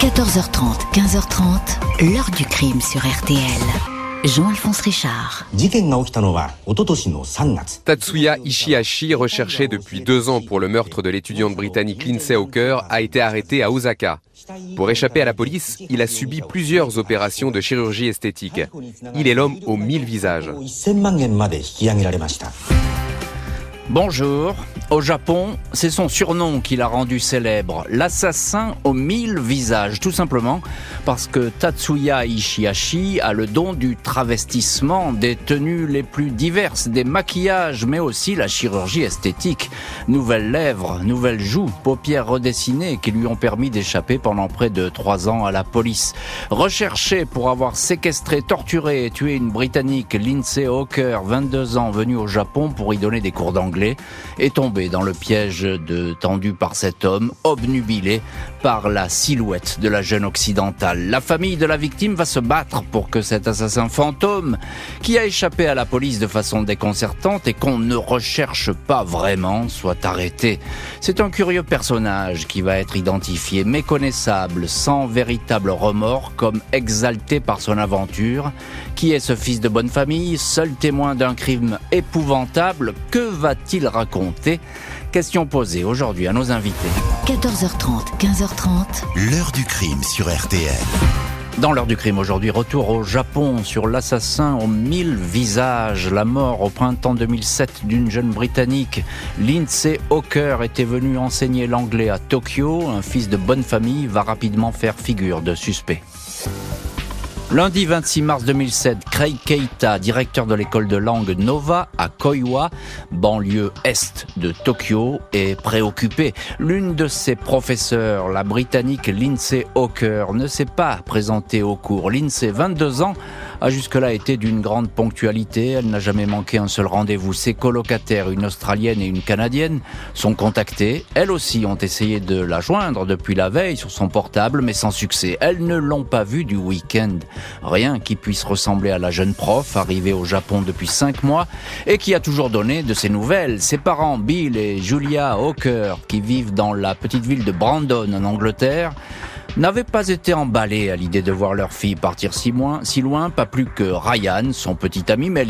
14h30, 15h30, l'heure du crime sur RTL. Jean-Alphonse Richard. Tatsuya Ishihashi, recherché depuis deux ans pour le meurtre de l'étudiante britannique Lindsay Hawker, a été arrêté à Osaka. Pour échapper à la police, il a subi plusieurs opérations de chirurgie esthétique. Il est l'homme aux mille visages. Bonjour. Au Japon, c'est son surnom qui l'a rendu célèbre, l'assassin aux mille visages, tout simplement parce que Tatsuya Ishihashi a le don du travestissement, des tenues les plus diverses, des maquillages, mais aussi la chirurgie esthétique. Nouvelles lèvres, nouvelles joues, paupières redessinées qui lui ont permis d'échapper pendant près de trois ans à la police. Recherché pour avoir séquestré, torturé et tué une Britannique, Lindsay Hawker, 22 ans, venue au Japon pour y donner des cours d'anglais, est tombé dans le piège tendu par cet homme, obnubilé par la silhouette de la jeune occidentale. La famille de la victime va se battre pour que cet assassin fantôme, qui a échappé à la police de façon déconcertante et qu'on ne recherche pas vraiment, soit arrêté. C'est un curieux personnage qui va être identifié, méconnaissable, sans véritable remords, comme exalté par son aventure. Qui est ce fils de bonne famille, seul témoin d'un crime épouvantable? Que va-t-il raconter Question posée aujourd'hui à nos invités. 14h30, 15h30. L'heure du crime sur RTL. Dans l'heure du crime aujourd'hui, retour au Japon sur l'assassin aux mille visages. La mort au printemps 2007 d'une jeune Britannique, Lindsay Hawker, était venue enseigner l'anglais à Tokyo. Un fils de bonne famille va rapidement faire figure de suspect. Lundi 26 mars 2007, Craig Keita, directeur de l'école de langue Nova à Koiwa, banlieue est de Tokyo, est préoccupé. L'une de ses professeurs, la britannique Lindsay Hawker, ne s'est pas présentée au cours. Lindsay, 22 ans, a jusque-là été d'une grande ponctualité. Elle n'a jamais manqué un seul rendez-vous. Ses colocataires, une Australienne et une Canadienne, sont contactés. Elles aussi ont essayé de la joindre depuis la veille sur son portable, mais sans succès. Elles ne l'ont pas vue du week-end. Rien qui puisse ressembler à la jeune prof arrivée au Japon depuis cinq mois et qui a toujours donné de ses nouvelles. Ses parents, Bill et Julia Hawker, qui vivent dans la petite ville de Brandon en Angleterre, n'avaient pas été emballés à l'idée de voir leur fille partir si loin, si loin, pas plus que Ryan, son petit ami, mais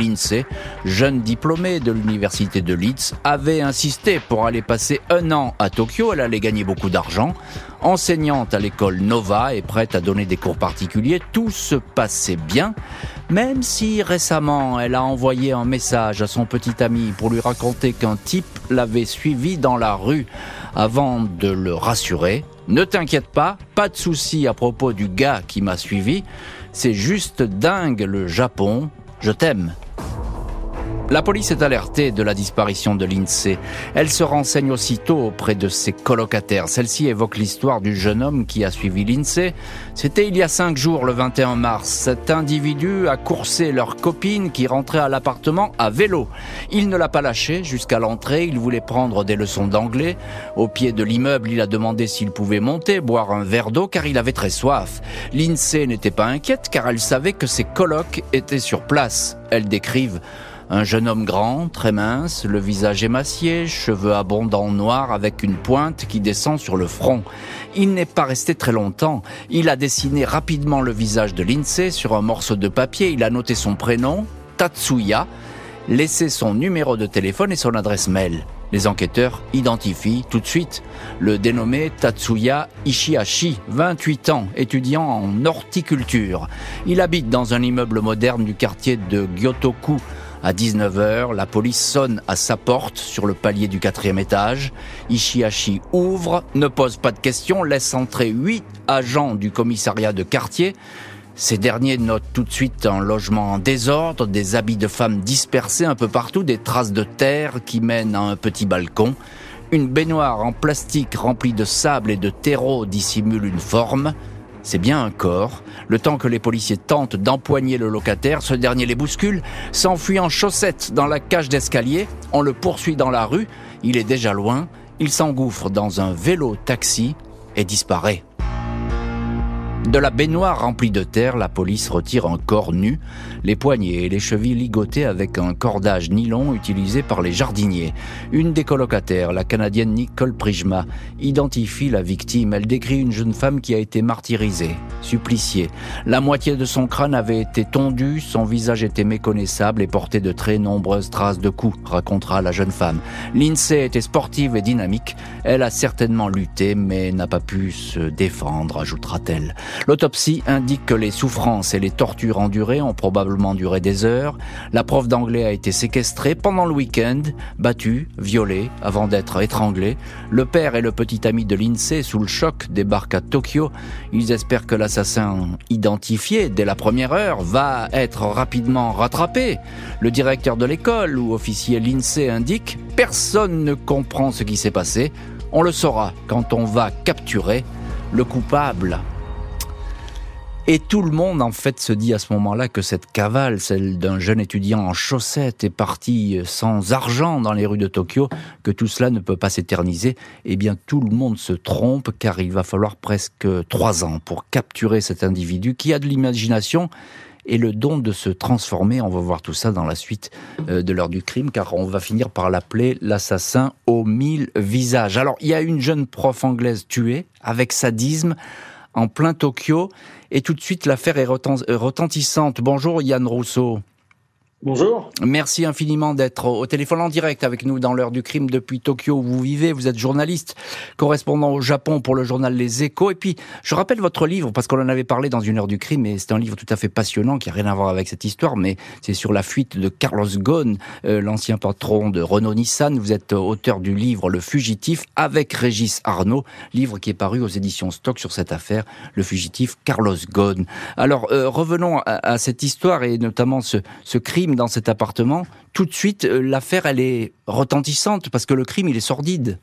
jeune diplômée de l'université de Leeds, avait insisté pour aller passer un an à Tokyo. Elle allait gagner beaucoup d'argent. Enseignante à l'école Nova et prête à donner des cours particuliers, tout se passait bien, même si récemment elle a envoyé un message à son petit ami pour lui raconter qu'un type l'avait suivi dans la rue avant de le rassurer. Ne t'inquiète pas, pas de souci à propos du gars qui m'a suivi. C'est juste dingue le Japon. Je t'aime. La police est alertée de la disparition de Lindsay. Elle se renseigne aussitôt auprès de ses colocataires. Celle-ci évoque l'histoire du jeune homme qui a suivi Lindsay. C'était il y a cinq jours, le 21 mars. Cet individu a coursé leur copine qui rentrait à l'appartement à vélo. Il ne l'a pas lâché jusqu'à l'entrée. Il voulait prendre des leçons d'anglais. Au pied de l'immeuble, il a demandé s'il pouvait monter, boire un verre d'eau car il avait très soif. Lindsay n'était pas inquiète car elle savait que ses colocs étaient sur place. Elle décrive un jeune homme grand, très mince, le visage émacié, cheveux abondants noirs avec une pointe qui descend sur le front. Il n'est pas resté très longtemps. Il a dessiné rapidement le visage de Lindsay sur un morceau de papier. Il a noté son prénom, Tatsuya, laissé son numéro de téléphone et son adresse mail. Les enquêteurs identifient tout de suite le dénommé Tatsuya Ishihashi, 28 ans, étudiant en horticulture. Il habite dans un immeuble moderne du quartier de Gyotoku, à 19h, la police sonne à sa porte sur le palier du quatrième étage. Ishihashi ouvre, ne pose pas de questions, laisse entrer huit agents du commissariat de quartier. Ces derniers notent tout de suite un logement en désordre, des habits de femmes dispersés un peu partout, des traces de terre qui mènent à un petit balcon. Une baignoire en plastique remplie de sable et de terreau dissimule une forme. C'est bien un corps. Le temps que les policiers tentent d'empoigner le locataire, ce dernier les bouscule, s'enfuit en chaussettes dans la cage d'escalier. On le poursuit dans la rue. Il est déjà loin. Il s'engouffre dans un vélo taxi et disparaît. De la baignoire remplie de terre, la police retire un corps nu, les poignets et les chevilles ligotés avec un cordage nylon utilisé par les jardiniers. Une des colocataires, la Canadienne Nicole Prijma, identifie la victime. Elle décrit une jeune femme qui a été martyrisée, suppliciée. La moitié de son crâne avait été tondu, son visage était méconnaissable et portait de très nombreuses traces de coups, racontera la jeune femme. Lindsay était sportive et dynamique. Elle a certainement lutté, mais n'a pas pu se défendre, ajoutera-t-elle. L'autopsie indique que les souffrances et les tortures endurées ont probablement duré des heures. La prof d'anglais a été séquestrée pendant le week-end, battue, violée, avant d'être étranglée. Le père et le petit ami de l'INSEE, sous le choc, débarquent à Tokyo. Ils espèrent que l'assassin, identifié dès la première heure, va être rapidement rattrapé. Le directeur de l'école ou officier l'INSEE indique Personne ne comprend ce qui s'est passé. On le saura quand on va capturer le coupable. Et tout le monde, en fait, se dit à ce moment-là que cette cavale, celle d'un jeune étudiant en chaussettes, est partie sans argent dans les rues de Tokyo, que tout cela ne peut pas s'éterniser. Eh bien, tout le monde se trompe, car il va falloir presque trois ans pour capturer cet individu qui a de l'imagination et le don de se transformer. On va voir tout ça dans la suite euh, de l'heure du crime, car on va finir par l'appeler l'assassin aux mille visages. Alors, il y a une jeune prof anglaise tuée avec sadisme en plein Tokyo. Et tout de suite, l'affaire est retentissante. Bonjour Yann Rousseau. Bonjour. Merci infiniment d'être au téléphone en direct avec nous dans l'heure du crime depuis Tokyo où vous vivez. Vous êtes journaliste, correspondant au Japon pour le journal Les Échos. Et puis, je rappelle votre livre parce qu'on en avait parlé dans une heure du crime et c'est un livre tout à fait passionnant qui a rien à voir avec cette histoire, mais c'est sur la fuite de Carlos Ghosn, euh, l'ancien patron de Renault-Nissan. Vous êtes auteur du livre Le Fugitif avec Régis Arnaud, livre qui est paru aux éditions Stock sur cette affaire, Le Fugitif Carlos Ghosn. Alors, euh, revenons à, cette histoire et notamment ce, ce crime dans cet appartement, tout de suite, euh, l'affaire, elle est retentissante parce que le crime, il est sordide.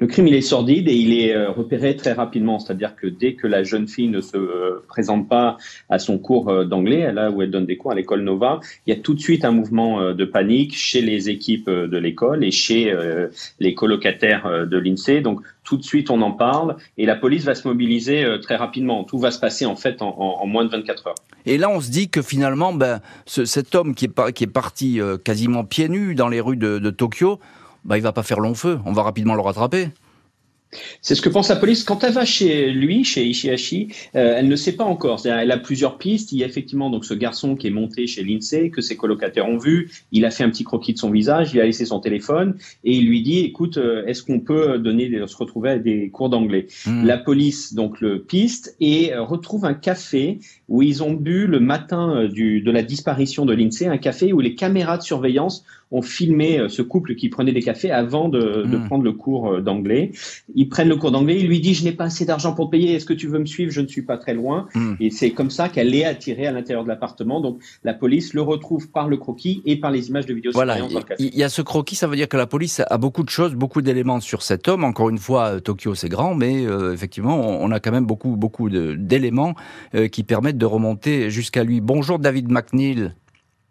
Le crime, il est sordide et il est euh, repéré très rapidement. C'est-à-dire que dès que la jeune fille ne se euh, présente pas à son cours euh, d'anglais, là où elle donne des cours à l'école Nova, il y a tout de suite un mouvement de panique chez les équipes de l'école et chez les colocataires de l'INSEE. Donc tout de suite, on en parle et la police va se mobiliser très rapidement. Tout va se passer en fait en, moins de 24 heures. Et là, on se dit que finalement, ben, cet homme qui est, parti quasiment pieds nus dans les rues de Tokyo, bah, il va pas faire long feu. On va rapidement le rattraper. C'est ce que pense la police. Quand elle va chez lui, chez Ishihashi, euh, elle ne sait pas encore. Elle a plusieurs pistes. Il y a effectivement donc ce garçon qui est monté chez l'INSEE, que ses colocataires ont vu. Il a fait un petit croquis de son visage, il a laissé son téléphone et il lui dit "Écoute, euh, est-ce qu'on peut donner, se retrouver à des cours d'anglais? Hmm. La police donc le piste et euh, retrouve un café où ils ont bu le matin du, de la disparition de l'INSEE, un café où les caméras de surveillance ont filmé ce couple qui prenait des cafés avant de, de hmm. prendre le cours d'anglais ils prennent le cours d'anglais, il lui dit je n'ai pas assez d'argent pour te payer, est-ce que tu veux me suivre? Je ne suis pas très loin. Hmm. Et c'est comme ça qu'elle est attirée à l'intérieur de l'appartement. Donc la police le retrouve par le croquis et par les images de vidéosurveillance. Voilà, il y a ce croquis, ça veut dire que la police a beaucoup de choses, beaucoup d'éléments sur cet homme. Encore une fois, euh, Tokyo c'est grand, mais euh, effectivement on a quand même beaucoup beaucoup d'éléments euh, qui permettent de remonter jusqu'à lui. Bonjour David McNeil.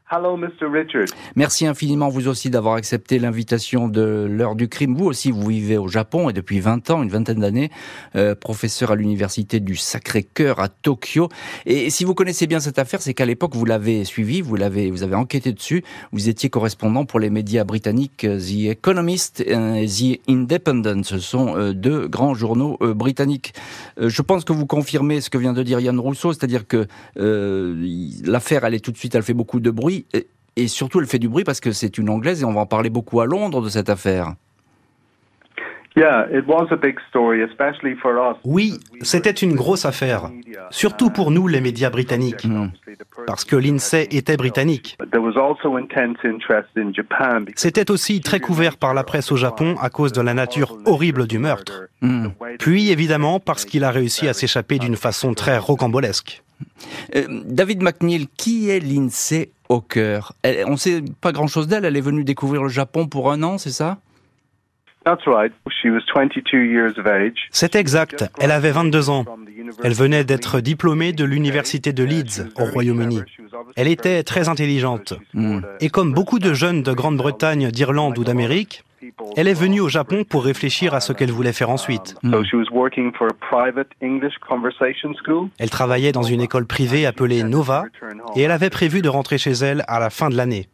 Hello, Mr. Richard. Merci infiniment, vous aussi, d'avoir accepté l'invitation de l'heure du crime. Vous aussi, vous vivez au Japon et depuis 20 ans, une vingtaine d'années, euh, professeur à l'université du Sacré-Cœur à Tokyo. Et si vous connaissez bien cette affaire, c'est qu'à l'époque, vous l'avez suivi, vous l'avez, vous avez enquêté dessus. Vous étiez correspondant pour les médias britanniques euh, The Economist et The Independent. Ce sont euh, deux grands journaux britanniques. je pense que vous confirmez ce que vient de dire Yann Rousseau, c'est-à-dire que l'affaire, elle est tout de suite, elle fait beaucoup de bruit et, surtout elle fait du bruit parce que c'est une Anglaise et on va en parler beaucoup à Londres de cette affaire. Oui, c'était une grosse affaire, surtout pour nous les médias britanniques, hmm. parce que l'INSEE était britannique. C'était aussi très couvert par la presse au Japon à cause de la nature horrible du meurtre. Hmm. Puis évidemment parce qu'il a réussi à s'échapper d'une façon très rocambolesque. Euh, David McNeil, qui est l'INSEE au cœur On ne sait pas grand-chose d'elle, elle est venue découvrir le Japon pour un an, c'est ça? C'est exact. Elle avait 22 ans. Elle venait d'être diplômée de l'université de Leeds au Royaume-Uni. Elle était très intelligente. Hmm. Et comme beaucoup de jeunes de Grande-Bretagne, d'Irlande ou d'Amérique, Elle est venue au Japon pour réfléchir à ce qu'elle voulait faire ensuite. Elle travaillait dans une école privée appelée Nova et elle avait prévu de rentrer chez elle à la fin de l'année.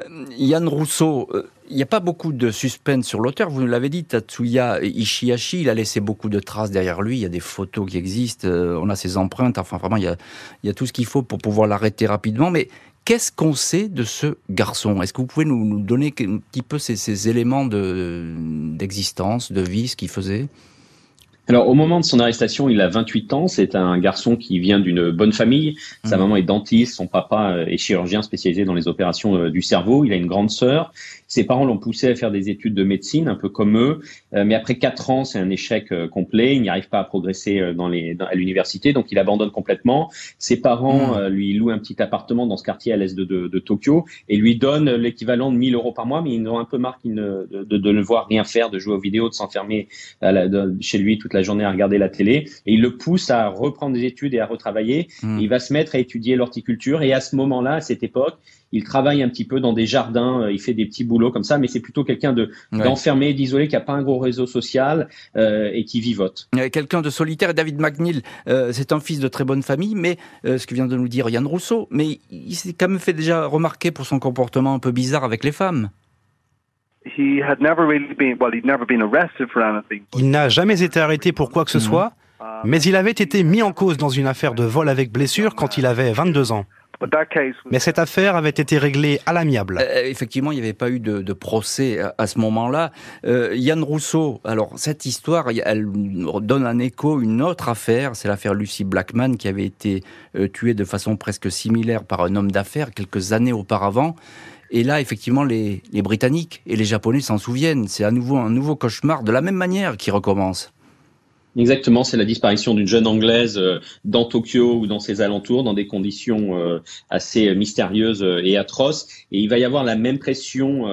Euh, Yann Rousseau, euh, il n'y a pas beaucoup de suspense sur l'auteur. Vous nous l'avez dit, Tatsuya Ishihashi, il a laissé beaucoup de traces derrière lui. Il y a des photos qui existent, euh, on a ses empreintes. Enfin, vraiment, il y a, il y a tout ce qu'il faut pour pouvoir l'arrêter rapidement. Mais qu'est-ce qu'on sait de ce garçon? Est-ce que vous pouvez nous, donner un petit peu ces, éléments d'existence, de, de vie, ce qu'il faisait? Alors, au moment de son arrestation, il a 28 ans. C'est un garçon qui vient d'une bonne famille. Sa mmh. maman est dentiste, son papa est chirurgien spécialisé dans les opérations euh, du cerveau. Il a une grande sœur. Ses parents l'ont poussé à faire des études de médecine, un peu comme eux. Euh, mais après quatre ans, c'est un échec euh, complet. Il n'y arrive pas à progresser euh, dans les, à l'université, donc il abandonne complètement. Ses parents hmm. lui louent un petit appartement dans ce quartier à l'est de, de, de, Tokyo et lui donnent l'équivalent de 1000 euros par mois, mais ils ont un peu marre de, de, de, ne voir rien faire, de jouer aux vidéos, de s'enfermer chez lui toute la journée à regarder la télé. Et il le pousse à reprendre des études et à retravailler. Hmm. Il va se mettre à étudier l'horticulture et à ce moment-là, à cette époque, il travaille un petit peu dans des jardins, euh, il fait des petits boulots comme ça, mais c'est plutôt quelqu'un de d'enfermé, d'isolé, qui a pas un gros réseau social euh, et qui vivote. Quelqu'un de solitaire. David McNeil, euh, c'est un fils de très bonne famille, mais ce que vient de nous dire Yann Rousseau, mais il s'est quand même fait déjà remarquer pour son comportement un peu bizarre avec les femmes. Il n'a jamais été arrêté pour quoi que ce mhm. soit, mais il avait été mis en cause dans une affaire de vol avec blessure quand il avait 22 ans. Mais cette affaire avait été réglée à l'amiable. Euh, effectivement, il n'y avait pas eu de, procès à, ce moment-là. Euh, Yann Rousseau, alors cette histoire, elle donne un écho, une autre affaire, c'est l'affaire Lucy Blackman qui avait été euh, tuée de façon presque similaire par un homme d'affaires quelques années auparavant. Et là, effectivement, les, Britanniques et les Japonais s'en souviennent. C'est à nouveau un nouveau cauchemar de la même manière qui recommence. Exactement, c'est la disparition d'une jeune anglaise euh, dans Tokyo ou dans ses alentours, dans des conditions euh, assez mystérieuses euh, et atroces. Et il va y avoir la même pression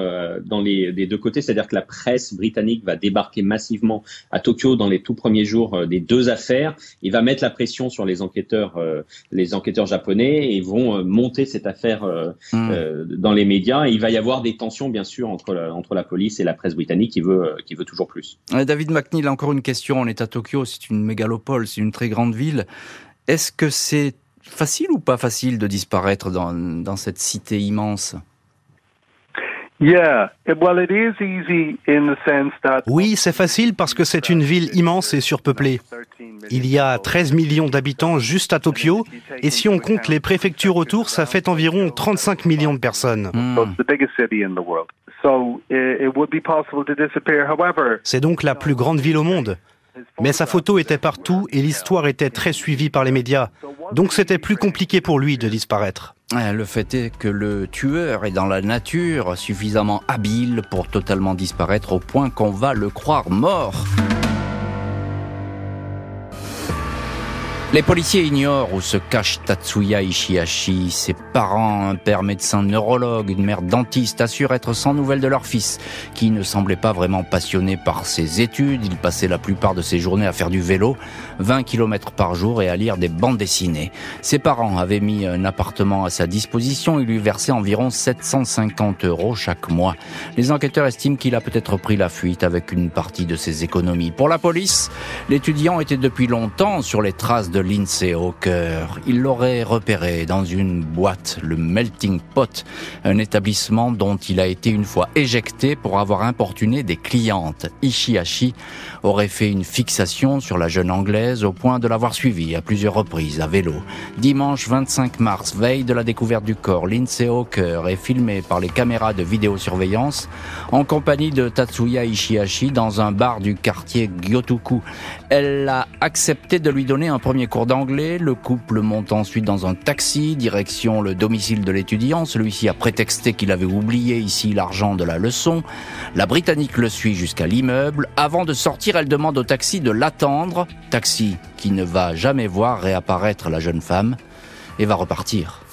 dans les des deux côtés, c'est-à-dire que la presse britannique va débarquer massivement à Tokyo dans les tout premiers jours des deux affaires. Il va mettre la pression sur les enquêteurs, les enquêteurs japonais, et vont monter cette affaire mmh. dans les médias. Et il va y avoir des tensions, bien sûr, entre la, entre la police et la presse britannique qui veut qui veut toujours plus. David McNeil, encore une question. On est à Tokyo c'est une mégalopole, c'est une très grande ville. Est-ce que c'est facile ou pas facile de disparaître dans, cette cité immense? Oui, c'est facile parce que c'est une ville immense et surpeuplée. Il y a 13 millions d'habitants juste à Tokyo, et si on compte les préfectures autour, ça fait environ 35 millions de personnes. Hmm. C'est donc la plus grande ville au monde. Mais sa photo était partout et l'histoire était très suivie par les médias. Donc c'était plus compliqué pour lui de disparaître. Le fait est que le tueur est dans la nature suffisamment habile pour totalement disparaître au point qu'on va le croire mort. Les policiers ignorent où se cache Tatsuya Ishihashi. Ses parents, un père médecin neurologue, une mère dentiste, assurent être sans nouvelles de leur fils, qui ne semblait pas vraiment passionné par ses études. Il passait la plupart de ses journées à faire du vélo, 20 km par jour et à lire des bandes dessinées. Ses parents avaient mis un appartement à sa disposition et lui versaient environ 750 euros chaque mois. Les enquêteurs estiment qu'il a peut-être pris la fuite avec une partie de ses économies. Pour la police, l'étudiant était depuis longtemps sur les traces Lindsay Hawker. Il l'aurait repéré dans une boîte, le Melting Pot, un établissement dont il a été une fois éjecté pour avoir importuné des clientes. Ishihashi aurait fait une fixation sur la jeune anglaise au point de l'avoir suivie à plusieurs reprises à vélo. Dimanche 25 mars, veille de la découverte du corps, Lindsay Hawker est filmée par les caméras de vidéosurveillance en compagnie de Tatsuya Ishihashi dans un bar du quartier Gyotoku. Elle a accepté de lui donner un premier cours d'anglais. Le couple monte ensuite dans un taxi, direction le domicile de l'étudiant. Celui-ci a prétexté qu'il avait oublié ici l'argent de la leçon. La Britannique le suit jusqu'à l'immeuble. Avant de sortir elle demande au taxi de l'attendre, taxi qui ne va jamais voir réapparaître la jeune femme, et va repartir.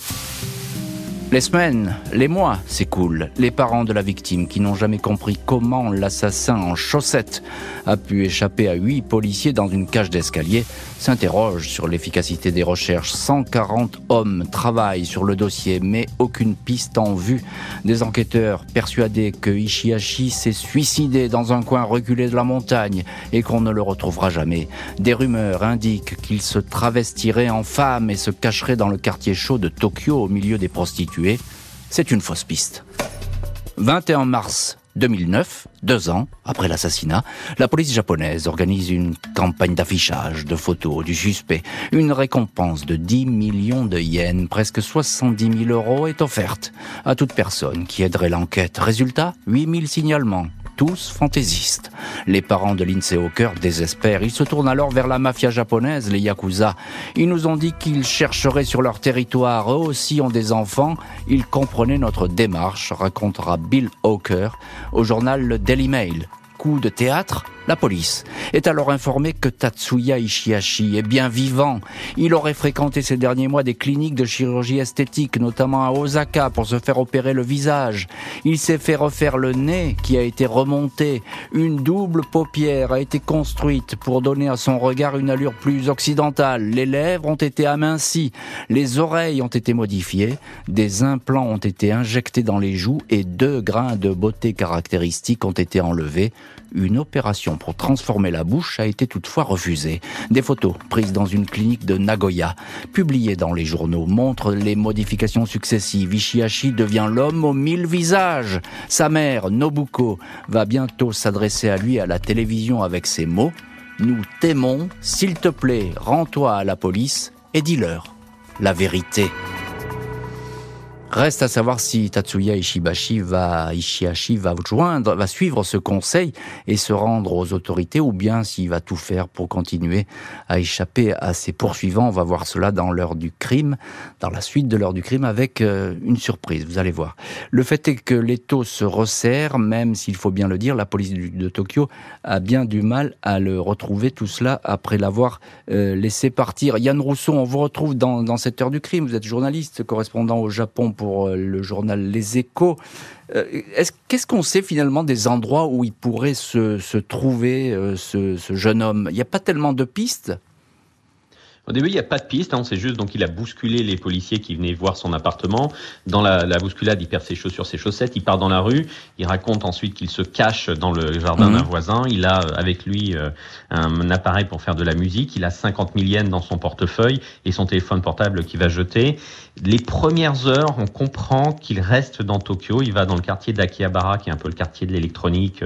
Les semaines, les mois s'écoulent. Les parents de la victime, qui n'ont jamais compris comment l'assassin en chaussettes a pu échapper à huit policiers dans une cage d'escalier, s'interrogent sur l'efficacité des recherches. 140 hommes travaillent sur le dossier, mais aucune piste en vue. Des enquêteurs persuadés que Ishihashi s'est suicidé dans un coin reculé de la montagne et qu'on ne le retrouvera jamais. Des rumeurs indiquent qu'il se travestirait en femme et se cacherait dans le quartier chaud de Tokyo au milieu des prostituées c'est une fausse piste. 21 mars 2009, deux ans après l'assassinat, la police japonaise organise une campagne d'affichage de photos du suspect. Une récompense de 10 millions de yens, presque 70 000 euros, est offerte à toute personne qui aiderait l'enquête. Résultat, 8 000 signalements tous fantaisistes. Les parents de Lindsay Hawker désespèrent. Ils se tournent alors vers la mafia japonaise, les Yakuza. Ils nous ont dit qu'ils chercheraient sur leur territoire. Eux aussi ont des enfants. Ils comprenaient notre démarche, racontera Bill Hawker au journal le Daily Mail coup de théâtre, la police est alors informée que Tatsuya Ishihashi est bien vivant. Il aurait fréquenté ces derniers mois des cliniques de chirurgie esthétique, notamment à Osaka, pour se faire opérer le visage. Il s'est fait refaire le nez qui a été remonté. Une double paupière a été construite pour donner à son regard une allure plus occidentale. Les lèvres ont été amincies. Les oreilles ont été modifiées. Des implants ont été injectés dans les joues et deux grains de beauté caractéristiques ont été enlevés. Une opération pour transformer la bouche a été toutefois refusée. Des photos prises dans une clinique de Nagoya, publiées dans les journaux, montrent les modifications successives. Ishihashi devient l'homme aux mille visages. Sa mère, Nobuko, va bientôt s'adresser à lui à la télévision avec ces mots. Nous t'aimons, s'il te plaît, rends-toi à la police et dis-leur la vérité. Reste à savoir si Tatsuya Ishibashi va, Ishihashi va joindre, va suivre ce conseil et se rendre aux autorités ou bien s'il va tout faire pour continuer à échapper à ses poursuivants. On va voir cela dans l'heure du crime, dans la suite de l'heure du crime avec euh, une surprise, vous allez voir. Le fait est que l'étau se resserre, même s'il faut bien le dire, la police de Tokyo a bien du mal à le retrouver tout cela après l'avoir euh, laissé partir. Yann Rousseau, on vous retrouve dans, dans cette heure du crime. Vous êtes journaliste, correspondant au Japon euh, le journal Les Échos. Euh, qu'est-ce qu'on sait finalement des endroits où il pourrait se, trouver euh, ce, ce jeune homme? Il n'y a pas tellement de pistes? Au début, il n'y a pas de piste. Hein, sait juste donc il a bousculé les policiers qui venaient voir son appartement. Dans la, la bousculade, il perd ses chaussures, ses chaussettes. Il part dans la rue. Il raconte ensuite qu'il se cache dans le jardin mhm. d'un voisin. Il a avec lui euh, un, appareil pour faire de la musique. Il a 50 000 yens dans son portefeuille et son téléphone portable qu'il va jeter. Les premières heures, on comprend qu'il reste dans Tokyo. Il va dans le quartier d'Akihabara, qui est un peu le quartier de l'électronique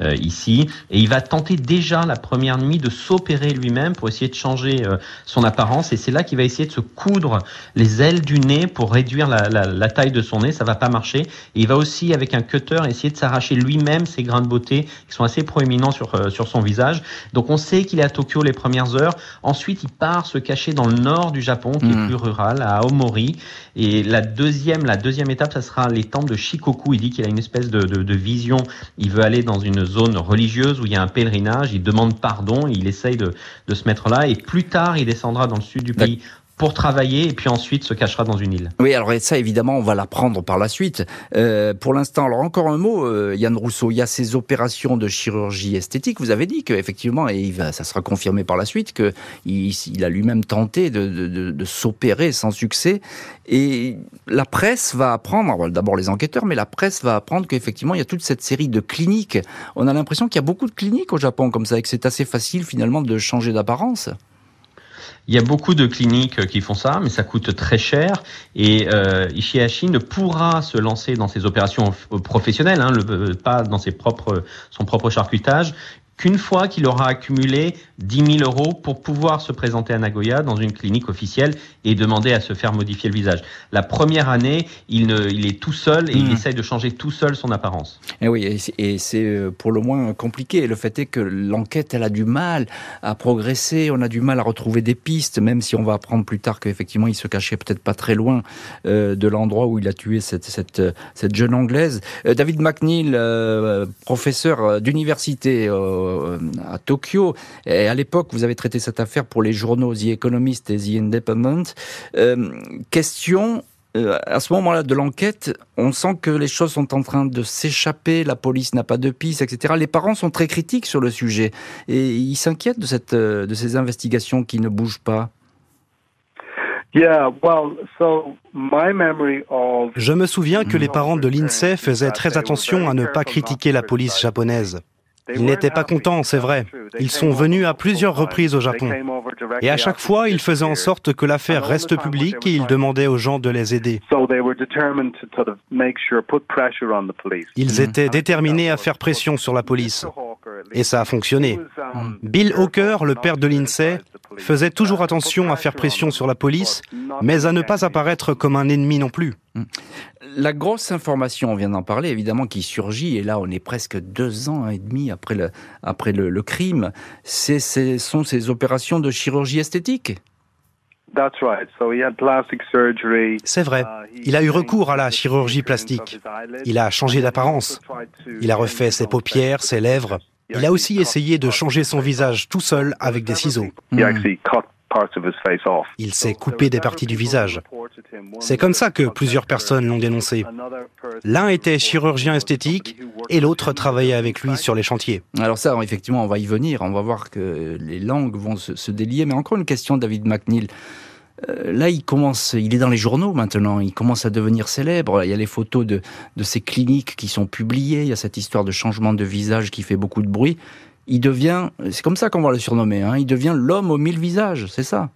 euh, ici, et il va tenter déjà la première nuit de s'opérer lui-même pour essayer de changer son apparence et c'est là qu'il va essayer de se coudre les ailes du nez pour réduire la, taille de son nez. Ça va pas marcher. Et il va aussi avec un cutter essayer de s'arracher lui-même ses grains de beauté qui sont assez proéminents sur, euh, sur son visage. Donc on sait qu'il est à Tokyo les premières heures. Ensuite il part se cacher dans le nord du Japon qui est hmm. plus rural à Aomori. Et la deuxième, la deuxième étape, ça sera les temples de Shikoku. Il dit qu'il a une espèce de, vision. Il veut aller dans une zone religieuse où il y a un pèlerinage. Il demande pardon. Il essaye de, se mettre là. Et plus tard, il descend dans le sud du pays pour travailler et puis ensuite se cachera dans une île. Oui, alors ça évidemment on va l'apprendre par la suite. Euh, pour l'instant, alors encore un mot, euh, Yann Rousseau, il y a ces opérations de chirurgie esthétique. Vous avez dit qu'effectivement, et ça sera confirmé par la suite, qu'il il a lui-même tenté de, de, de, s'opérer sans succès. Et la presse va apprendre, d'abord les enquêteurs, mais la presse va apprendre qu'effectivement il y a toute cette série de cliniques. On a l'impression qu'il y a beaucoup de cliniques au Japon comme ça et que c'est assez facile finalement de changer d'apparence. Il y a beaucoup de cliniques qui font ça, mais ça coûte très cher. Et euh, Ishihashi ne pourra se lancer dans ses opérations professionnelles, hein, le, pas dans ses propres, son propre charcutage, qu'une fois qu'il aura accumulé 10 000 euros pour pouvoir se présenter à Nagoya dans une clinique officielle et demander à se faire modifier le visage. La première année, il, ne, il est tout seul et il hmm. essaye de changer tout seul son apparence. Et eh oui, et c'est euh, pour le moins compliqué. Le fait est que l'enquête, elle a du mal à progresser, on a du mal à retrouver des pistes, même si on va apprendre plus tard qu'effectivement il se cachait peut-être pas très loin euh, de l'endroit où il a tué cette, cette, cette jeune Anglaise. Euh, David McNeil, professeur d'université euh, à Tokyo. Et à l'époque, vous avez traité cette affaire pour les journaux The Economist et The Independent. Euh, question euh, à ce moment-là de l'enquête, on sent que les choses sont en train de s'échapper, la police n'a pas de piste, etc. Les parents sont très critiques sur le sujet et ils s'inquiètent de, cette, euh, de ces investigations qui ne bougent pas. Je me souviens que les parents de l'INSEE faisaient très attention à ne pas critiquer la police japonaise. Ils n'étaient pas contents, c'est vrai. Ils sont venus à plusieurs reprises au Japon. Et à chaque fois, ils faisaient en sorte que l'affaire reste publique et ils demandaient aux gens de les aider. Ils étaient déterminés à faire pression sur la police. Et ça a fonctionné. Bill Hawker, le père de Lindsay, faisait toujours attention à faire pression sur la police, mais à ne pas apparaître comme un ennemi non plus. La grosse information, on vient d'en parler, évidemment, qui surgit, et là on est presque deux ans et demi après le, après le, crime, ce sont ces opérations de chirurgie esthétique. C'est vrai. Il a eu recours à la chirurgie plastique. Il a changé d'apparence. Il a refait ses paupières, ses lèvres. Il a aussi essayé de changer son visage tout seul avec des ciseaux. Il s'est coupé des parties du visage. C'est comme ça que plusieurs personnes l'ont dénoncé. L'un était chirurgien esthétique et l'autre travaillait avec lui sur les chantiers. Alors ça, effectivement, on va y venir. On va voir que les langues vont se, délier. Mais encore une question, David McNeil. Euh, là, il commence, il est dans les journaux maintenant, il commence à devenir célèbre. Il y a les photos de, de ces cliniques qui sont publiées, il y a cette histoire de changement de visage qui fait beaucoup de bruit il devient, c'est comme ça qu'on va le surnommer, hein, il devient l'homme aux mille visages, c'est ça?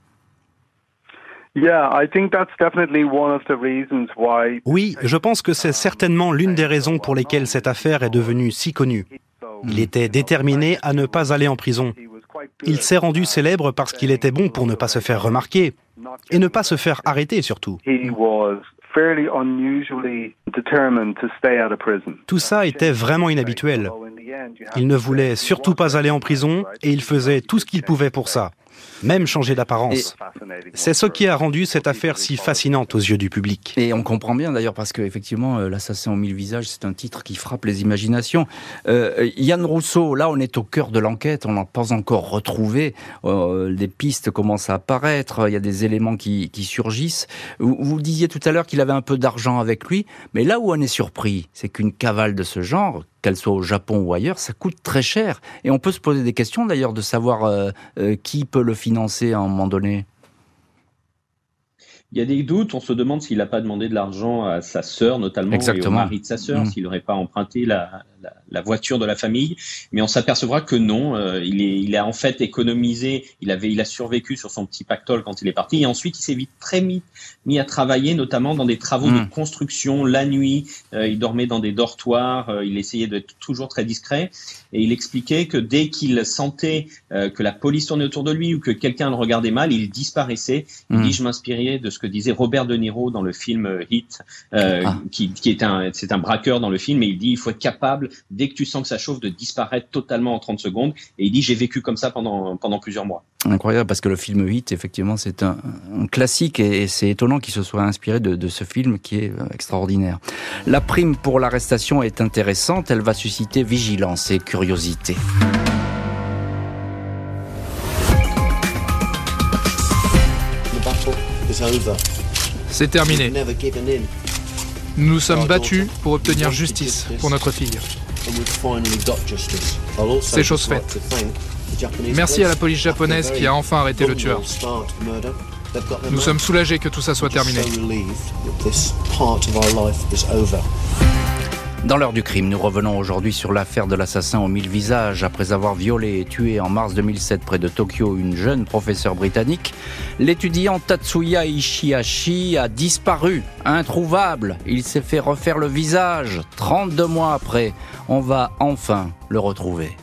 Oui, je pense que c'est certainement l'une des raisons pour lesquelles cette affaire est devenue si connue. Il était déterminé à ne pas aller en prison. Il s'est rendu célèbre parce qu'il était bon pour ne pas se faire remarquer et ne pas se faire arrêter surtout. Tout ça était vraiment inhabituel. Il ne voulait surtout pas aller en prison et il faisait tout ce qu'il pouvait pour ça même changer d'apparence. C'est ce qui a rendu cette affaire si fascinante aux yeux du public. Et on comprend bien d'ailleurs parce qu'effectivement, euh, L'assassin aux mille visages, c'est un titre qui frappe les imaginations. Euh, Yann Rousseau, là on est au cœur de l'enquête, on n'a pas encore retrouvé, euh, des pistes commencent à apparaître, il y a des éléments qui, surgissent. Vous, vous disiez tout à l'heure qu'il avait un peu d'argent avec lui, mais là où on est surpris, c'est qu'une cavale de ce genre, qu'elle soit au Japon ou ailleurs, ça coûte très cher. Et on peut se poser des questions d'ailleurs de savoir euh, euh, qui peut le financer à un moment donné. Il y a des doutes, on se demande s'il n'a pas demandé de l'argent à sa sœur notamment et au mari de sa sœur, mmh. s'il n'aurait pas emprunté la, la, voiture de la famille, mais on s'apercevra que non. Euh, il, est, il a en fait économisé. Il avait, il a survécu sur son petit pactole quand il est parti, et ensuite il s'est vite très mis, mis à travailler, notamment dans des travaux de hmm. construction la nuit. Euh, il dormait dans des dortoirs. Euh, il essayait d'être toujours très discret, et il expliquait que dès qu'il sentait que la police tournait autour de lui ou que quelqu'un le regardait mal, il disparaissait. Il hmm. dit je m'inspirais de ce que disait Robert De Niro dans le film Hit, ah. qui, qui est un, c'est un braqueur dans le film, et il dit il faut être capable dès que tu sens que ça chauffe, de disparaître totalement en 30 secondes. Et il dit, j'ai vécu comme ça pendant, pendant plusieurs mois. Incroyable, parce que le film 8, effectivement, c'est un, classique et, c'est étonnant qu'il se soit inspiré de, ce film qui est euh, extraordinaire. La prime pour l'arrestation est intéressante, elle va susciter vigilance et curiosité. C'est terminé. Nous nous sommes battus pour obtenir justice pour notre fille. C'est chose faite. Merci à la police japonaise qui a enfin arrêté le tueur. Nous sommes soulagés que tout ça soit terminé. Dans l'heure du crime, nous revenons aujourd'hui sur l'affaire de l'assassin aux mille visages. Après avoir violé et tué en mars 2007 près de Tokyo une jeune professeure britannique, l'étudiant Tatsuya Ishihashi a disparu, introuvable. Il s'est fait refaire le visage. 32 mois après, on va enfin le retrouver.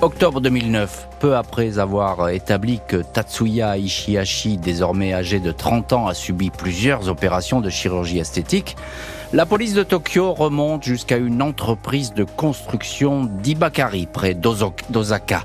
Octobre 2009, peu après avoir établi que Tatsuya Ishihashi, désormais âgé de 30 ans, a subi plusieurs opérations de chirurgie esthétique, la police de Tokyo remonte jusqu'à une entreprise de construction d'Ibakari, près d'Osaka.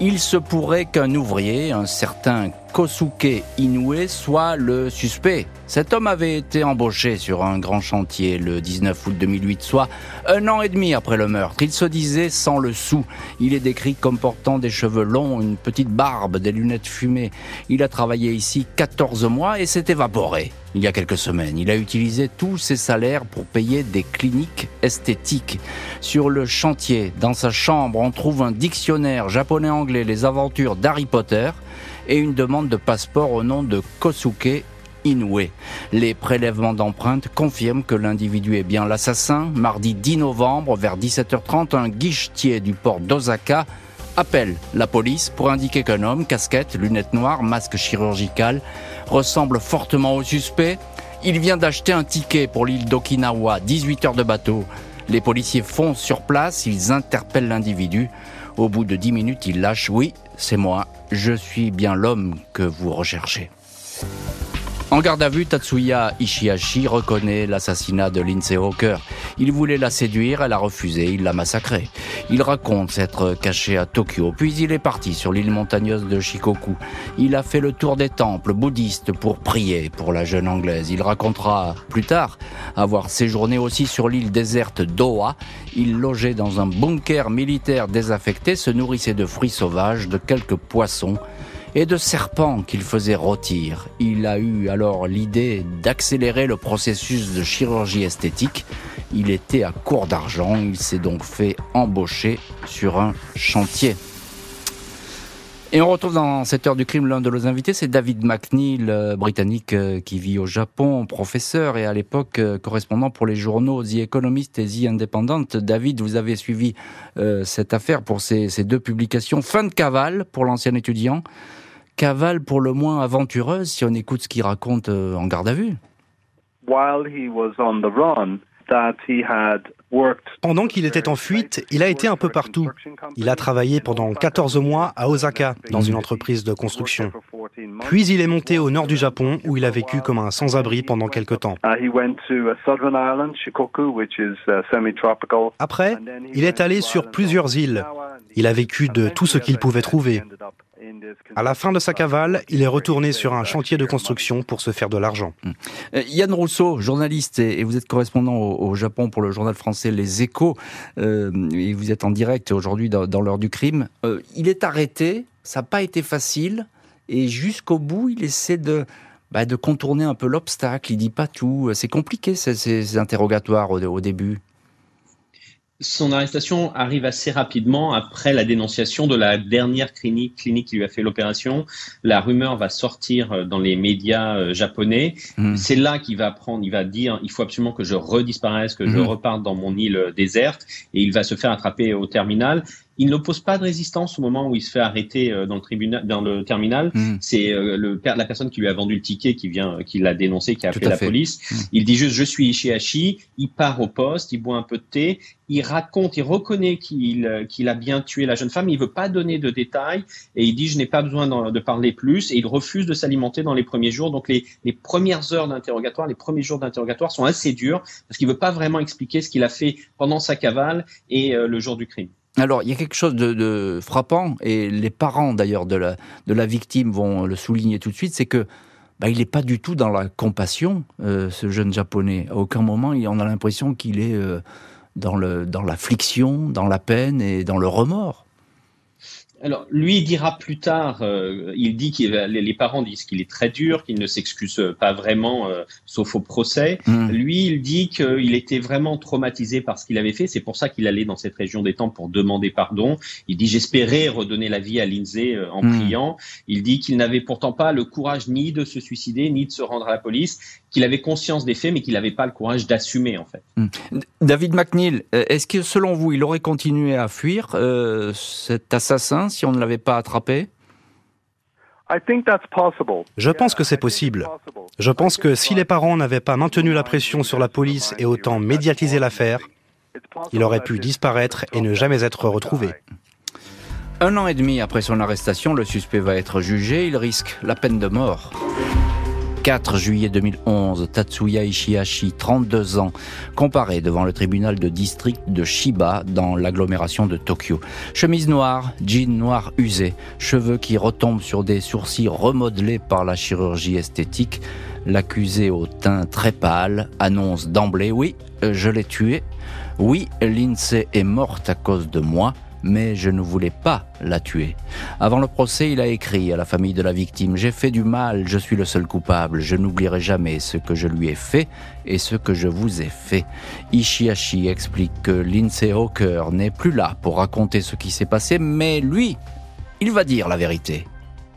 Il se pourrait qu'un ouvrier, un certain Kosuke Inoue, soit le suspect. Cet homme avait été embauché sur un grand chantier le 19 août 2008, soit un an et demi après le meurtre. Il se disait sans le sou. Il est décrit comme portant des cheveux longs, une petite barbe, des lunettes fumées. Il a travaillé ici 14 mois et s'est évaporé. il y a quelques semaines. Il a utilisé tous ses salaires pour payer des cliniques esthétiques. Sur le chantier, dans sa chambre, on trouve un dictionnaire japonais-anglais, les aventures d'Harry Potter, et une demande de passeport au nom de Kosuke Inoue. Les prélèvements d'empreintes confirment que l'individu est bien l'assassin. Mardi 10 novembre, vers 17h30, un guichetier du port d'Osaka appelle la police pour indiquer qu'un homme, casquette, lunettes noires, masque chirurgical, ressemble fortement au suspect. Il vient d'acheter un ticket pour l'île d'Okinawa, 18 heures de bateau. Les policiers foncent sur place, ils interpellent l'individu. Au bout de 10 minutes, ils lâchent Oui, c'est moi, je suis bien l'homme que vous recherchez. En garde à vue, Tatsuya Ishihashi reconnaît l'assassinat de Lindsay Hawker. Il voulait la séduire, elle a refusé, il l'a massacrée. Il raconte s'être caché à Tokyo, puis il est parti sur l'île montagneuse de Shikoku. Il a fait le tour des temples bouddhistes pour prier pour la jeune anglaise. Il racontera plus tard avoir séjourné aussi sur l'île déserte d'Oa. Il logeait dans un bunker militaire désaffecté, se nourrissait de fruits sauvages, de quelques poissons et de serpents qu'il faisait rôtir. Il a eu alors l'idée d'accélérer le processus de chirurgie esthétique. Il était à court d'argent, il s'est donc fait embaucher sur un chantier. Et on retrouve dans cette heure du crime l'un de nos invités, c'est David McNeil, euh, britannique euh, qui vit au Japon, professeur et à l'époque euh, correspondant pour les journaux The Economist et The Independent. David, vous avez suivi cette affaire pour ces, ces deux publications. Fin de cavale pour l'ancien étudiant cavale pour le moins aventureuse si on écoute ce qu'il raconte euh, en garde à vue. Pendant qu'il était en fuite, il a été un peu partout. Il a travaillé pendant 14 mois à Osaka, dans une entreprise de construction. Puis il est monté au nord du Japon, où il a vécu comme un sans-abri pendant quelques temps. Après, il est allé sur plusieurs îles. Il a vécu de tout ce qu'il pouvait trouver. À la fin de sa cavale, il est retourné sur un chantier de construction pour se faire de l'argent. Euh, Yann Rousseau, journaliste, et vous êtes correspondant au Japon pour le journal français Les Échos, euh, et vous êtes en direct aujourd'hui dans, l'heure du crime. Euh, il est arrêté, ça n'a pas été facile, et jusqu'au bout, il essaie de, bah, de contourner un peu l'obstacle, il dit pas tout. C'est compliqué ces, interrogatoires au début son arrestation arrive assez rapidement après la dénonciation de la dernière clinique, clinique qui lui a fait l'opération. La rumeur va sortir euh, dans les médias euh, japonais. Hmm. C'est là qu'il va prendre, il va dire, il faut absolument que je redisparaisse, que je hmm. reparte dans mon île déserte, et il va se faire attraper au terminal. Il n'oppose pas de résistance au moment où il se fait arrêter euh, dans le tribunal, dans le terminal. Hmm. C'est euh, le la personne qui lui a vendu le ticket qui vient, qui l'a dénoncé, qui a appelé la police. Hmm. Il dit juste je suis Ishihashi. Il part au poste, il boit un peu de thé, il raconte, il reconnaît qu'il euh, qu'il a bien tué la jeune femme. Il veut pas donner de détails et il dit je n'ai pas besoin de parler plus et il refuse de s'alimenter dans les premiers jours. Donc les, les premières heures d'interrogatoire, les premiers jours d'interrogatoire sont assez durs parce qu'il veut pas vraiment expliquer ce qu'il a fait pendant sa cavale et le jour du crime. Alors, il y a quelque chose de, frappant, et les parents d'ailleurs de la, de la victime vont le souligner tout de suite, c'est que bah, il n'est pas du tout dans la compassion, euh, ce jeune japonais. À aucun moment, on a l'impression qu'il est euh, dans, le, dans l'affliction, dans la peine et dans le remords. Alors, lui dira plus tard, euh, il dit que les parents disent qu'il est très dur, qu'il ne s'excuse pas vraiment, euh, sauf au procès. Hmm. Lui, il dit qu'il était vraiment traumatisé par ce qu'il avait fait. C'est pour ça qu'il allait dans cette région des temps pour demander pardon. Il dit j'espérais redonner la vie à Lindsay euh, en hmm. priant. Il dit qu'il n'avait pourtant pas le courage ni de se suicider ni de se rendre à la police, qu'il avait conscience des faits, mais qu'il n'avait pas le courage d'assumer en fait. Hmm. David McNeil, est-ce que selon vous, il aurait continué à fuir cet assassin? si on ne l'avait pas attrapé? Je pense que c'est possible. Je pense que si les parents n'avaient pas maintenu la pression sur la police et autant médiatisé l'affaire, il aurait pu disparaître et ne jamais être retrouvé. Un an et demi après son arrestation, le suspect va être jugé. Il risque la peine de mort. 4 juillet 2011, Tatsuya Ishihashi, 32 ans, comparé devant le tribunal de district de Shiba dans l'agglomération de Tokyo. Chemise noire, jean noir usé, cheveux qui retombent sur des sourcils remodelés par la chirurgie esthétique. L'accusé au teint très pâle annonce d'emblée Oui, je l'ai tué. Oui, Lindsay est morte à cause de moi. Mais je ne voulais pas la tuer. Avant le procès, il a écrit à la famille de la victime J'ai fait du mal, je suis le seul coupable, je n'oublierai jamais ce que je lui ai fait et ce que je vous ai fait. Ishihashi explique que Lindsay Hawker n'est plus là pour raconter ce qui s'est passé, mais lui, il va dire la vérité.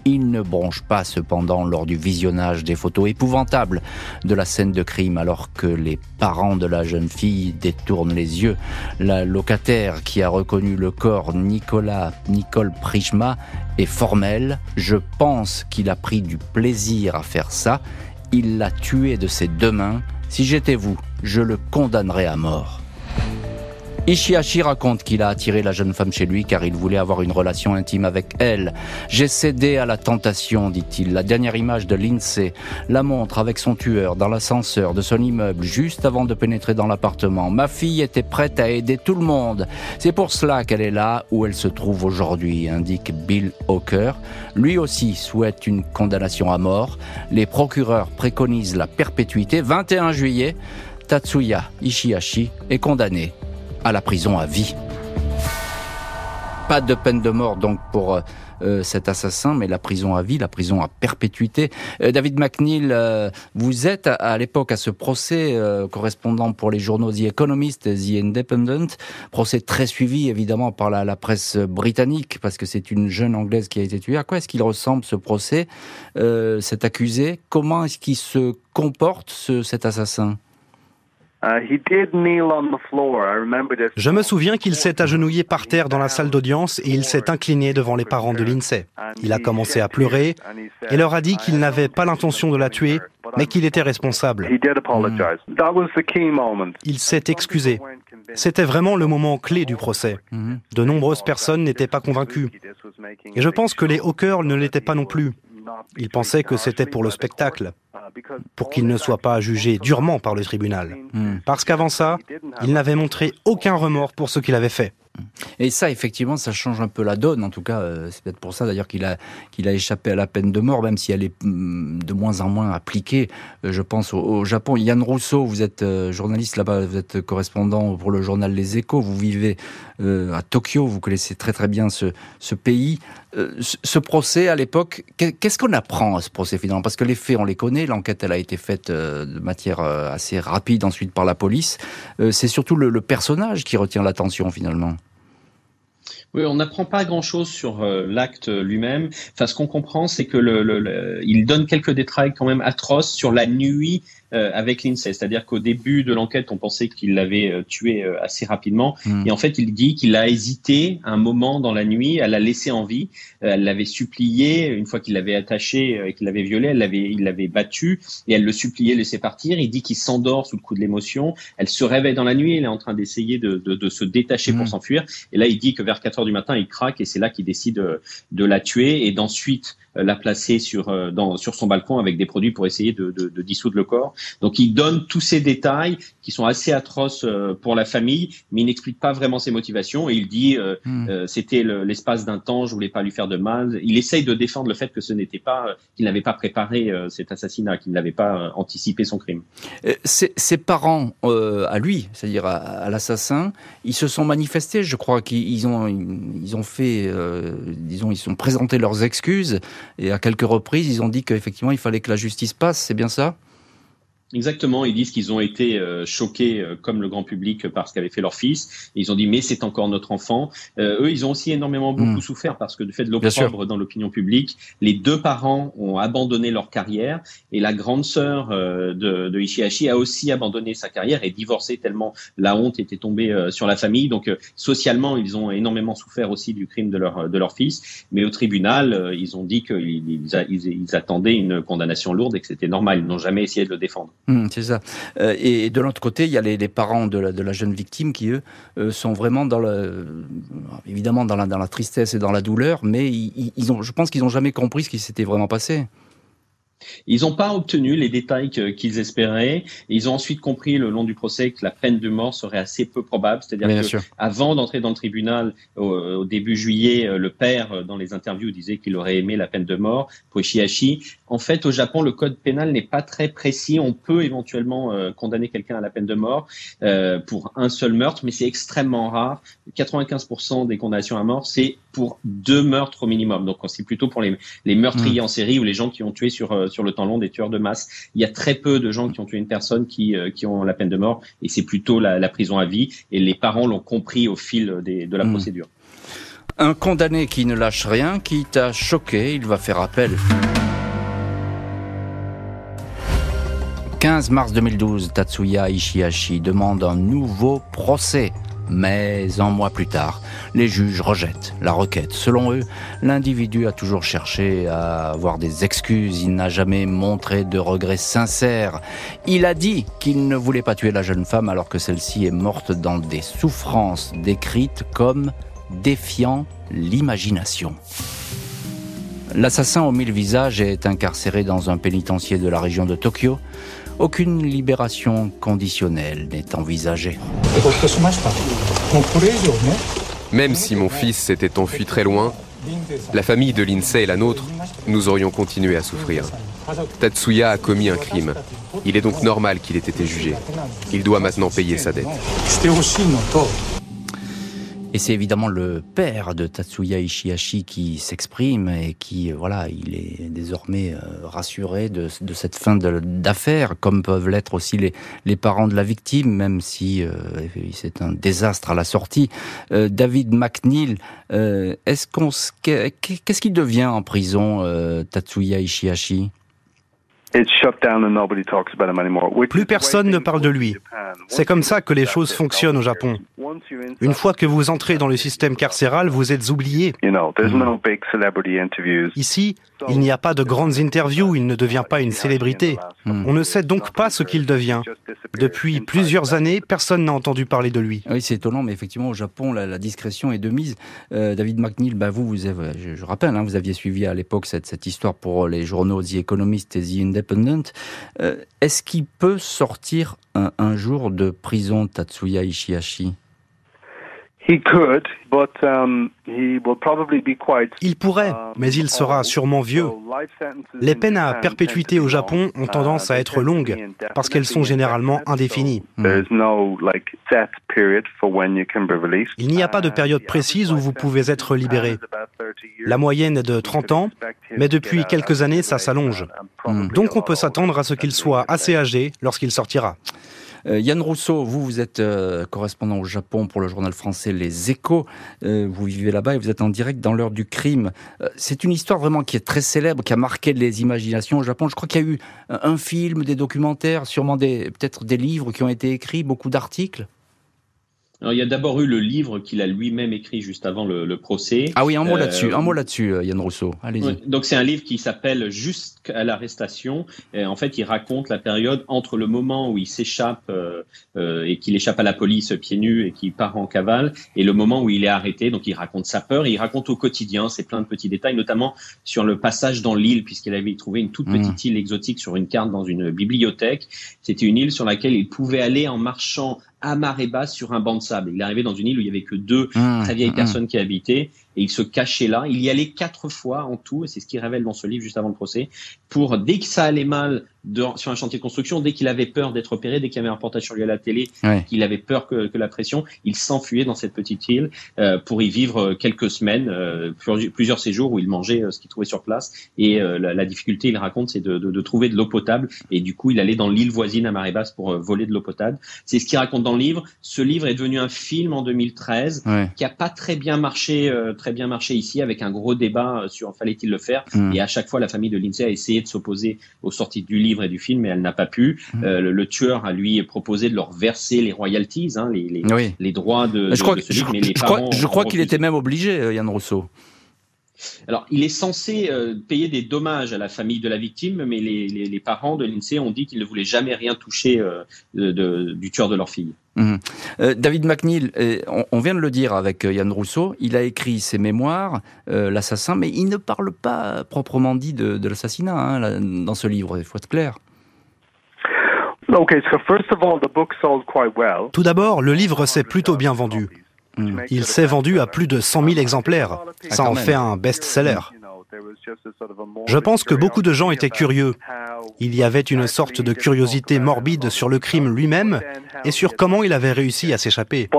Il ne bronche pas cependant lors du visionnage des photos épouvantables de la scène de crime alors que les parents de la jeune fille détournent les yeux. La locataire qui a reconnu le corps Nicolas Nicole Prishma est formelle. Je pense qu'il a pris du plaisir à faire ça. Il l'a tué de ses deux mains. Si j'étais vous, je le condamnerais à mort. Ishihashi raconte qu'il a attiré la jeune femme chez lui car il voulait avoir une relation intime avec elle. J'ai cédé à la tentation, dit-il. La dernière image de Lindsay la montre avec son tueur dans l'ascenseur de son immeuble juste avant de pénétrer dans l'appartement. Ma fille était prête à aider tout le monde. C'est pour cela qu'elle est là où elle se trouve aujourd'hui, indique Bill Hawker. Lui aussi souhaite une condamnation à mort. Les procureurs préconisent la perpétuité. 21 juillet, Tatsuya Ishihashi est condamné à la prison à vie. Pas de peine de mort donc pour euh, euh, cet assassin, mais la prison à vie, la prison à perpétuité. Euh, David McNeil, vous êtes à, l'époque à ce procès correspondant pour les journaux The Economist, The Independent, procès très suivi évidemment par la, presse britannique parce que c'est une jeune anglaise qui a été tuée. À quoi est-ce qu'il ressemble ce procès, cet accusé? Comment est-ce qu'il se comporte cet assassin? Je me souviens qu'il s'est agenouillé par terre dans la salle d'audience et il s'est incliné devant les parents de Lindsay. Il a commencé à pleurer et leur a dit qu'il n'avait pas l'intention de la tuer, mais qu'il était responsable. Il s'est excusé. C'était vraiment le moment clé du procès. De nombreuses personnes n'étaient pas convaincues. Et je pense que les Hawkers ne l'étaient pas non plus. Ils pensaient que c'était pour le spectacle pour qu'il ne soit pas jugé durement par le tribunal. Hmm. Parce qu'avant ça, il n'avait montré aucun remords pour ce qu'il avait fait. Et ça, effectivement, ça change un peu la donne. En tout cas, euh, c'est peut-être pour ça d'ailleurs qu'il a, qu'il a échappé à la peine de mort, même si elle est mm, de moins en moins appliquée. Euh, je pense au, Japon. Yann Rousseau, vous êtes euh, journaliste là-bas, vous êtes correspondant pour le journal Les Échos. Vous vivez à Tokyo, vous connaissez très très bien ce, ce pays. ce procès, à l'époque, qu'est-ce qu'on apprend à ce procès finalement? Parce que les faits, on les connaît. L'enquête, elle a été faite de matière assez rapide ensuite par la police. c'est surtout le personnage qui retient l'attention finalement. Oui, on n'apprend pas grand-chose sur euh, l'acte lui-même. Enfin, ce qu'on comprend, c'est que le, il donne quelques détails quand même atroces sur la nuit euh, avec Lindsay. C'est-à-dire qu'au début de l'enquête, on pensait qu'il l'avait euh, tué euh, assez rapidement. Hmm. Et en fait, il dit qu'il a hésité un moment dans la nuit, elle l'a laissé en vie, elle l'avait supplié, une fois qu'il l'avait attaché et qu'il l'avait violé, elle l'avait, il l'avait battu et elle le suppliait de laisser partir. Il dit qu'il s'endort sous le coup de l'émotion. Elle se réveille dans la nuit, elle est en train d'essayer de, de, de, se détacher pour hmm. s'enfuir. Et là, il dit que vers 4 heures du matin, il craque et c'est là qu'il décide de la tuer et d'ensuite euh, la placer sur, euh, dans, sur son balcon avec des produits pour essayer de, de, de, dissoudre le corps. Donc il donne tous ces détails qui sont assez atroces euh, pour la famille, mais il n'explique pas vraiment ses motivations et il dit hmm. c'était l'espace d'un temps, je voulais pas lui faire de mal. Il essaye de défendre le fait que ce n'était pas qu'il n'avait pas préparé cet assassinat, qu'il n'avait pas anticipé son crime. Ses, ses parents à lui, c'est-à-dire à, l'assassin, ils se sont manifestés. Je crois qu'ils ont ils ont fait, disons, ils sont présenté leurs excuses. Et à quelques reprises, ils ont dit qu'effectivement, il fallait que la justice passe, c'est bien ça? Exactement, ils disent qu'ils ont été euh, choqués euh, comme le grand public par ce qu'avait fait leur fils. ils ont dit mais c'est encore notre enfant. Euh, eux, ils ont aussi énormément beaucoup hmm. souffert parce que du fait de l'opprobre dans l'opinion publique, les deux parents ont abandonné leur carrière et la grande sœur de, de Ishihashi a aussi abandonné sa carrière et divorcé tellement la honte était tombée sur la famille. Donc socialement, ils ont énormément souffert aussi du crime de leur de leur fils. Mais au tribunal, ils ont dit qu'ils ils attendaient une condamnation lourde et que c'était normal. Ils n'ont jamais essayé de le défendre. Mmh, c'est ça. Euh, et de l'autre côté, il y a les, parents de la, jeune victime qui, eux, euh, sont vraiment évidemment dans la, dans la tristesse et dans la douleur, mais je pense qu'ils n'ont jamais compris ce qui s'était vraiment passé. Ils n'ont pas obtenu les détails qu'ils espéraient. ils ont ensuite compris le long du procès que la peine de mort serait assez peu probable. C'est-à-dire qu'avant d'entrer dans le tribunal au, début juillet, euh, le père, euh, dans les interviews, disait qu'il aurait aimé la peine de mort pour Ishihashi. En fait, au Japon, le code pénal n'est pas très précis. On peut éventuellement euh, condamner quelqu'un à la peine de mort pour un seul meurtre, mais c'est extrêmement rare. 95% des condamnations à mort, c'est pour deux meurtres au minimum. Donc c'est plutôt pour les, meurtriers hmm. en série ou les gens qui ont tué sur, euh, sur le temps long des tueurs de masse. Il y a très peu de gens qui ont tué une personne qui, euh, qui ont la peine de mort et c'est plutôt la, prison à vie. Et les parents l'ont compris au fil de la hmm. procédure. Un condamné qui ne lâche rien, qui t'a choqué, il va faire appel. 15 mars 2012, Tatsuya Ishihashi demande un nouveau procès. Mais un mois plus tard, les juges rejettent la requête. Selon eux, l'individu a toujours cherché à avoir des excuses, il n'a jamais montré de regrets sincères. Il a dit qu'il ne voulait pas tuer la jeune femme alors que celle-ci est morte dans des souffrances décrites comme défiant l'imagination. L'assassin aux mille visages est incarcéré dans un pénitencier de la région de Tokyo. Aucune libération conditionnelle n'est envisagée. Même si mon fils s'était enfui très loin, la famille de Lindsay et la nôtre, nous aurions continué à souffrir. Tatsuya a commis un crime. Il est donc normal qu'il ait été jugé. Il doit maintenant payer sa dette. Et c'est évidemment le père de Tatsuya Ishihashi qui s'exprime et qui, euh, voilà, il est désormais euh, rassuré de, cette fin d'affaire, comme peuvent l'être aussi les, les, parents de la victime, même si euh, c'est un désastre à la sortie. David McNeil, est-ce qu'est-ce qu'il devient en prison, Tatsuya Ishihashi plus personne ne parle de lui. C'est comme ça que les choses fonctionnent au Japon. Une fois que vous entrez dans le système carcéral, vous êtes oublié. Ici, il n'y a pas de grandes interviews, il ne devient pas une célébrité. On ne sait donc pas ce qu'il devient. Depuis plusieurs années, personne n'a entendu parler de lui. Oui, c'est étonnant, mais effectivement, au Japon, la, discrétion est de mise. Euh, David McNeil, bah, vous, vous avez, je, rappelle, hein, vous aviez suivi à l'époque cette, cette, histoire pour les journaux The Economist et The Euh, est-ce qu'il peut sortir un, jour de prison Tatsuya Ishihashi il pourrait, mais il sera sûrement vieux. Les peines à perpétuité au Japon ont tendance à être longues parce qu'elles sont généralement indéfinies. Il n'y a pas de période précise où vous pouvez être libéré. La moyenne est de 30 ans, mais depuis quelques années, ça s'allonge. Donc on peut s'attendre à ce qu'il soit assez âgé lorsqu'il sortira. Euh, Yann Rousseau, vous, vous êtes euh, correspondant au Japon pour le journal français Les Échos. Euh, vous vivez là-bas et vous êtes en direct dans l'heure du crime. c'est une histoire vraiment qui est très célèbre, qui a marqué les imaginations au Japon. Je crois qu'il y a eu un film, des documentaires, sûrement peut-être des livres qui ont été écrits, beaucoup d'articles. Alors, il y a d'abord eu le livre qu'il a lui-même écrit juste avant le, le, procès. Ah oui, un mot euh, là-dessus, un mot là-dessus, euh, Yann Rousseau. Allez-y. donc c'est un livre qui s'appelle Jusqu'à l'arrestation. En fait, il raconte la période entre le moment où il s'échappe euh, euh, et qu'il échappe à la police pieds nus et qu'il part en cavale, et le moment où il est arrêté. Donc il raconte sa peur. Et il raconte au quotidien. C'est plein de petits détails, notamment sur le passage dans l'île, puisqu'il avait trouvé une toute mmh. petite île exotique sur une carte dans une bibliothèque. C'était une île sur laquelle il pouvait aller en marchant à marée basse sur un banc de sable. Il est arrivé dans une île où il y avait que deux mmh, très vieilles mmh. personnes qui habitaient et il se cachait là. Il y allait quatre fois en tout, et c'est ce qu'il révèle dans ce livre juste avant le procès, pour dès que ça allait mal sur un chantier de construction, dès qu'il avait peur d'être opéré, dès qu'il y avait un reportage sur lui à la télé, qu'il avait peur que, la pression, il s'enfuyait dans cette petite île euh, pour y vivre quelques semaines, euh, plusieurs séjours où il mangeait euh, ce qu'il trouvait sur place. Et la, difficulté, il raconte, c'est de, trouver de l'eau potable. Et du coup, il allait dans l'île voisine à marée basse pour voler de l'eau potable. C'est ce qu'il raconte dans le livre. Ce livre est devenu un film en 2013 qui a pas très bien marché, très bien marché ici, avec un gros débat sur fallait-il le faire. Mm. Et à chaque fois, la famille de Lindsay a essayé de s'opposer aux sorties du livre et du film, mais elle n'a pas pu. Mm. Euh, le, tueur a lui proposé de leur verser les royalties, hein, les, les, les, droits de, je crois, ce livre, mais les parents je crois, qu'il était même obligé, euh, Yann Rousseau. Alors, il est censé euh, payer des dommages à la famille de la victime, mais les, les, les parents de l'INSEE ont dit qu'ils ne voulaient jamais rien toucher de, du tueur de leur fille. Mhm. Euh, David McNeil, euh, on, vient de le dire avec euh, Yann Rousseau, il a écrit ses mémoires, L'assassin, mais il ne parle pas proprement dit de, l'assassinat hein, dans ce livre, il faut être clair. Tout d'abord, le livre s'est plutôt bien vendu. Hmm. Il s'est vendu à plus de 100 000 exemplaires. Ça en fait un best-seller. Je pense que beaucoup de gens étaient curieux. Il y avait une sorte de curiosité morbide sur le crime lui-même et sur comment il avait réussi à s'échapper.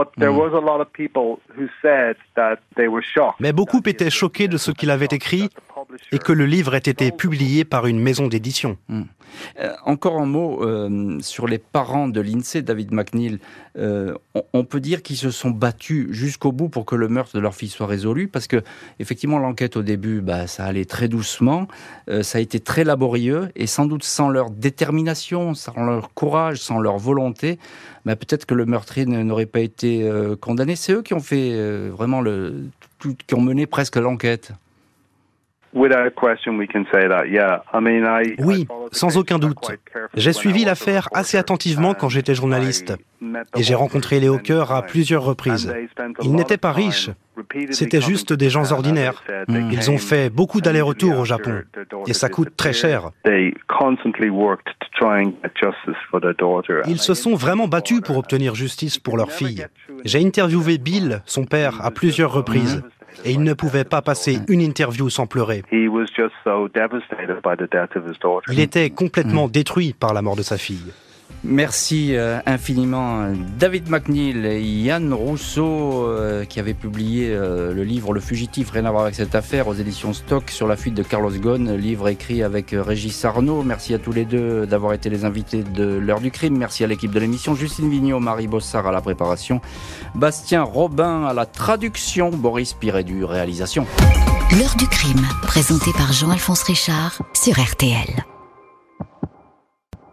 Mais beaucoup étaient choqués de ce qu'il avait écrit et que le livre ait été publié par une maison d'édition. Hmm. Euh, encore un mot euh, sur les parents de l'INSEE, David McNeil. Euh, on, peut dire qu'ils se sont battus jusqu'au bout pour que le meurtre de leur fille soit résolu, parce que effectivement l'enquête au début, bah, ça allait très doucement, ça a été très laborieux, et sans doute sans leur détermination, sans leur courage, sans leur volonté, bah, peut-être que le meurtrier n'aurait pas été condamné. C'est eux qui ont fait vraiment le, qui ont mené presque l'enquête. Oui, sans aucun doute. J'ai suivi l'affaire assez attentivement quand j'étais journaliste. et j'ai rencontré les Hawkers à plusieurs reprises. Ils n'étaient pas riches, c'était juste des gens ordinaires. Ils ont fait beaucoup d'allers-retours au Japon. et ça coûte très cher. Ils se sont vraiment battus pour obtenir justice pour leur fille. J'ai interviewé Bill, son père, à plusieurs reprises et il ne pouvait pas passer une interview sans pleurer. Il était complètement détruit par la mort de sa fille. Merci euh, infiniment David McNeil et Yann Rousseau euh, qui avaient publié euh, le livre Le Fugitif, rien à voir avec cette affaire aux éditions Stock sur la fuite de Carlos Ghosn, livre écrit avec Régis Arnaud. Merci à tous les deux d'avoir été les invités de l'heure du crime. Merci à l'équipe de l'émission, Justine Vignot, Marie Bossard à la préparation, Bastien Robin à la traduction, Boris Pirédu, réalisation. L'heure du crime, présenté par Jean-Alphonse Richard sur RTL.